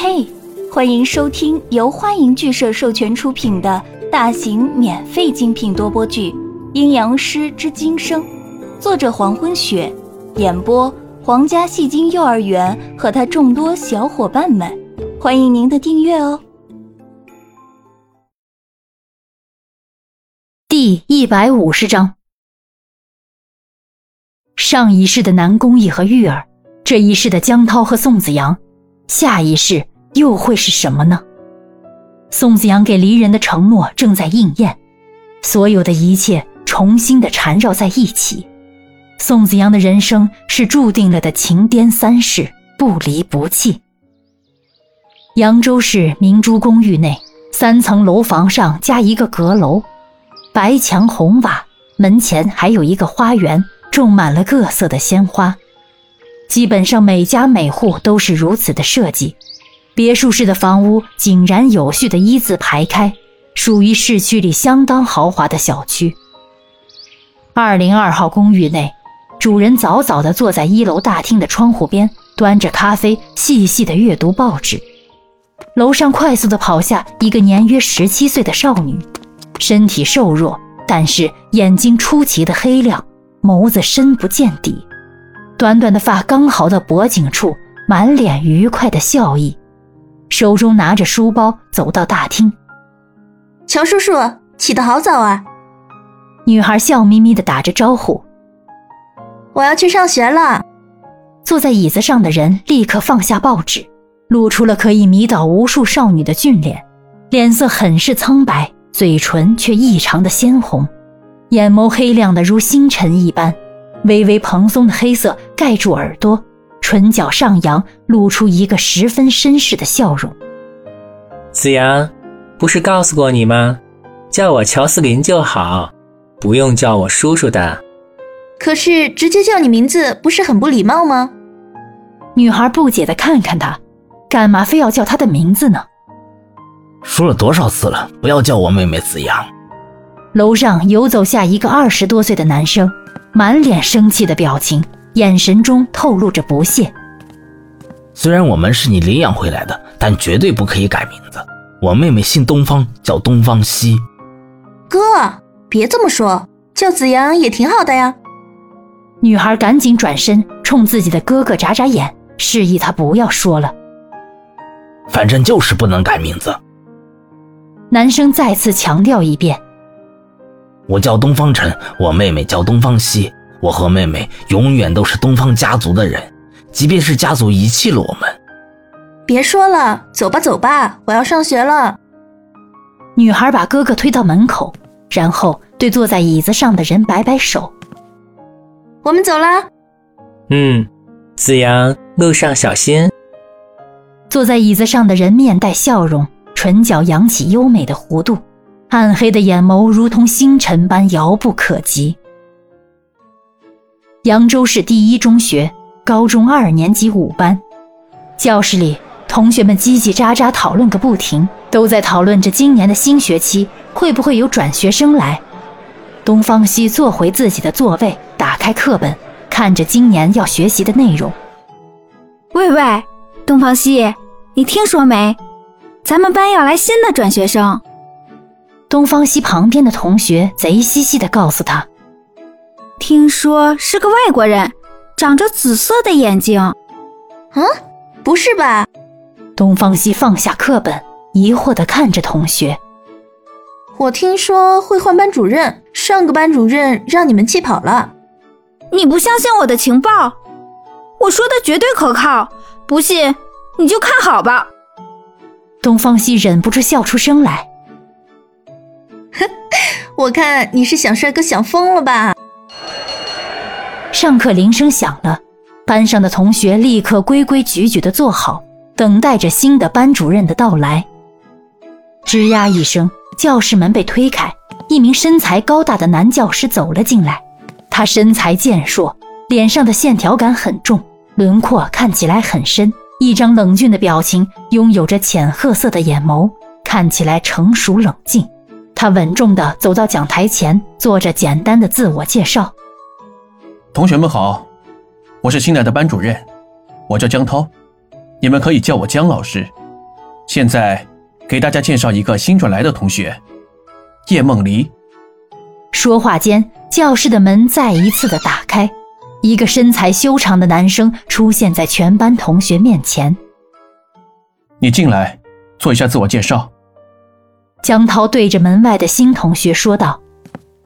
嘿，欢迎收听由欢迎剧社授权出品的大型免费精品多播剧《阴阳师之今生》，作者黄昏雪，演播皇家戏精幼儿园和他众多小伙伴们，欢迎您的订阅哦。第一百五十章，上一世的南宫义和玉儿，这一世的江涛和宋子阳。下一世又会是什么呢？宋子阳给离人的承诺正在应验，所有的一切重新的缠绕在一起。宋子阳的人生是注定了的情颠三世，不离不弃。扬州市明珠公寓内，三层楼房上加一个阁楼，白墙红瓦，门前还有一个花园，种满了各色的鲜花。基本上每家每户都是如此的设计，别墅式的房屋井然有序的一字排开，属于市区里相当豪华的小区。二零二号公寓内，主人早早地坐在一楼大厅的窗户边，端着咖啡，细细地阅读报纸。楼上快速地跑下一个年约十七岁的少女，身体瘦弱，但是眼睛出奇的黑亮，眸子深不见底。短短的发刚好到脖颈处，满脸愉快的笑意，手中拿着书包走到大厅。乔叔叔起得好早啊！女孩笑眯眯的打着招呼。我要去上学了。坐在椅子上的人立刻放下报纸，露出了可以迷倒无数少女的俊脸，脸色很是苍白，嘴唇却异常的鲜红，眼眸黑亮的如星辰一般。微微蓬松的黑色盖住耳朵，唇角上扬，露出一个十分绅士的笑容。子阳，不是告诉过你吗？叫我乔斯林就好，不用叫我叔叔的。可是直接叫你名字不是很不礼貌吗？女孩不解的看看他，干嘛非要叫他的名字呢？说了多少次了，不要叫我妹妹子阳。楼上游走下一个二十多岁的男生。满脸生气的表情，眼神中透露着不屑。虽然我们是你领养回来的，但绝对不可以改名字。我妹妹姓东方，叫东方熙。哥，别这么说，叫子阳也挺好的呀。女孩赶紧转身，冲自己的哥哥眨眨眼，示意他不要说了。反正就是不能改名字。男生再次强调一遍。我叫东方晨，我妹妹叫东方熙，我和妹妹永远都是东方家族的人，即便是家族遗弃了我们。别说了，走吧走吧，我要上学了。女孩把哥哥推到门口，然后对坐在椅子上的人摆摆手：“我们走了。”嗯，子阳，路上小心。坐在椅子上的人面带笑容，唇角扬起优美的弧度。暗黑的眼眸如同星辰般遥不可及。扬州市第一中学高中二年级五班，教室里同学们叽叽喳喳讨论个不停，都在讨论着今年的新学期会不会有转学生来。东方熙坐回自己的座位，打开课本，看着今年要学习的内容。喂喂，东方熙，你听说没？咱们班要来新的转学生。东方熙旁边的同学贼兮兮地告诉他：“听说是个外国人，长着紫色的眼睛。”“嗯，不是吧？”东方希放下课本，疑惑地看着同学。“我听说会换班主任，上个班主任让你们气跑了。”“你不相信我的情报？我说的绝对可靠，不信你就看好吧。”东方熙忍不住笑出声来。我看你是想帅哥想疯了吧？上课铃声响了，班上的同学立刻规规矩矩地坐好，等待着新的班主任的到来。吱呀一声，教室门被推开，一名身材高大的男教师走了进来。他身材健硕，脸上的线条感很重，轮廓看起来很深，一张冷峻的表情，拥有着浅褐色的眼眸，看起来成熟冷静。他稳重地走到讲台前，做着简单的自我介绍。同学们好，我是新来的班主任，我叫江涛，你们可以叫我江老师。现在给大家介绍一个新转来的同学，叶梦离。说话间，教室的门再一次的打开，一个身材修长的男生出现在全班同学面前。你进来，做一下自我介绍。江涛对着门外的新同学说道。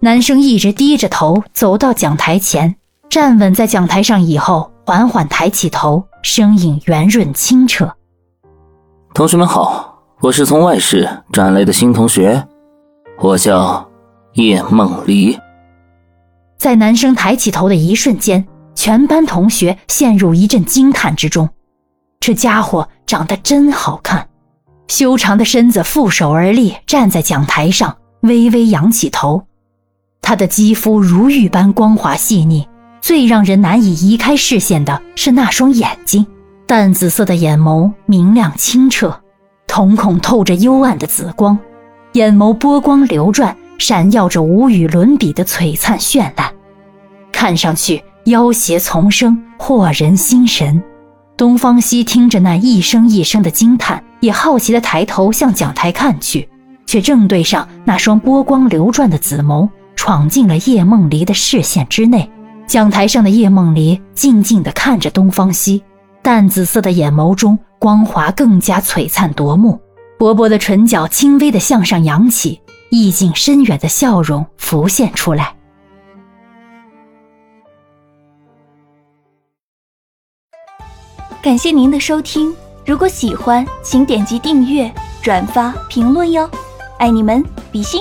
男生一直低着头走到讲台前，站稳在讲台上以后，缓缓抬起头，声音圆润清澈：“同学们好，我是从外市转来的新同学，我叫叶梦离。”在男生抬起头的一瞬间，全班同学陷入一阵惊叹之中。这家伙长得真好看，修长的身子负手而立，站在讲台上，微微仰起头。他的肌肤如玉般光滑细腻，最让人难以移开视线的是那双眼睛，淡紫色的眼眸明亮清澈，瞳孔透着幽暗的紫光，眼眸波光流转，闪耀着无与伦比的璀璨绚烂，看上去妖邪丛生，惑人心神。东方熙听着那一声一声的惊叹，也好奇地抬头向讲台看去，却正对上那双波光流转的紫眸。闯进了叶梦离的视线之内，讲台上的叶梦离静静地看着东方熙，淡紫色的眼眸中光华更加璀璨夺目，薄薄的唇角轻微地向上扬起，意境深远的笑容浮现出来。感谢您的收听，如果喜欢，请点击订阅、转发、评论哟，爱你们，比心。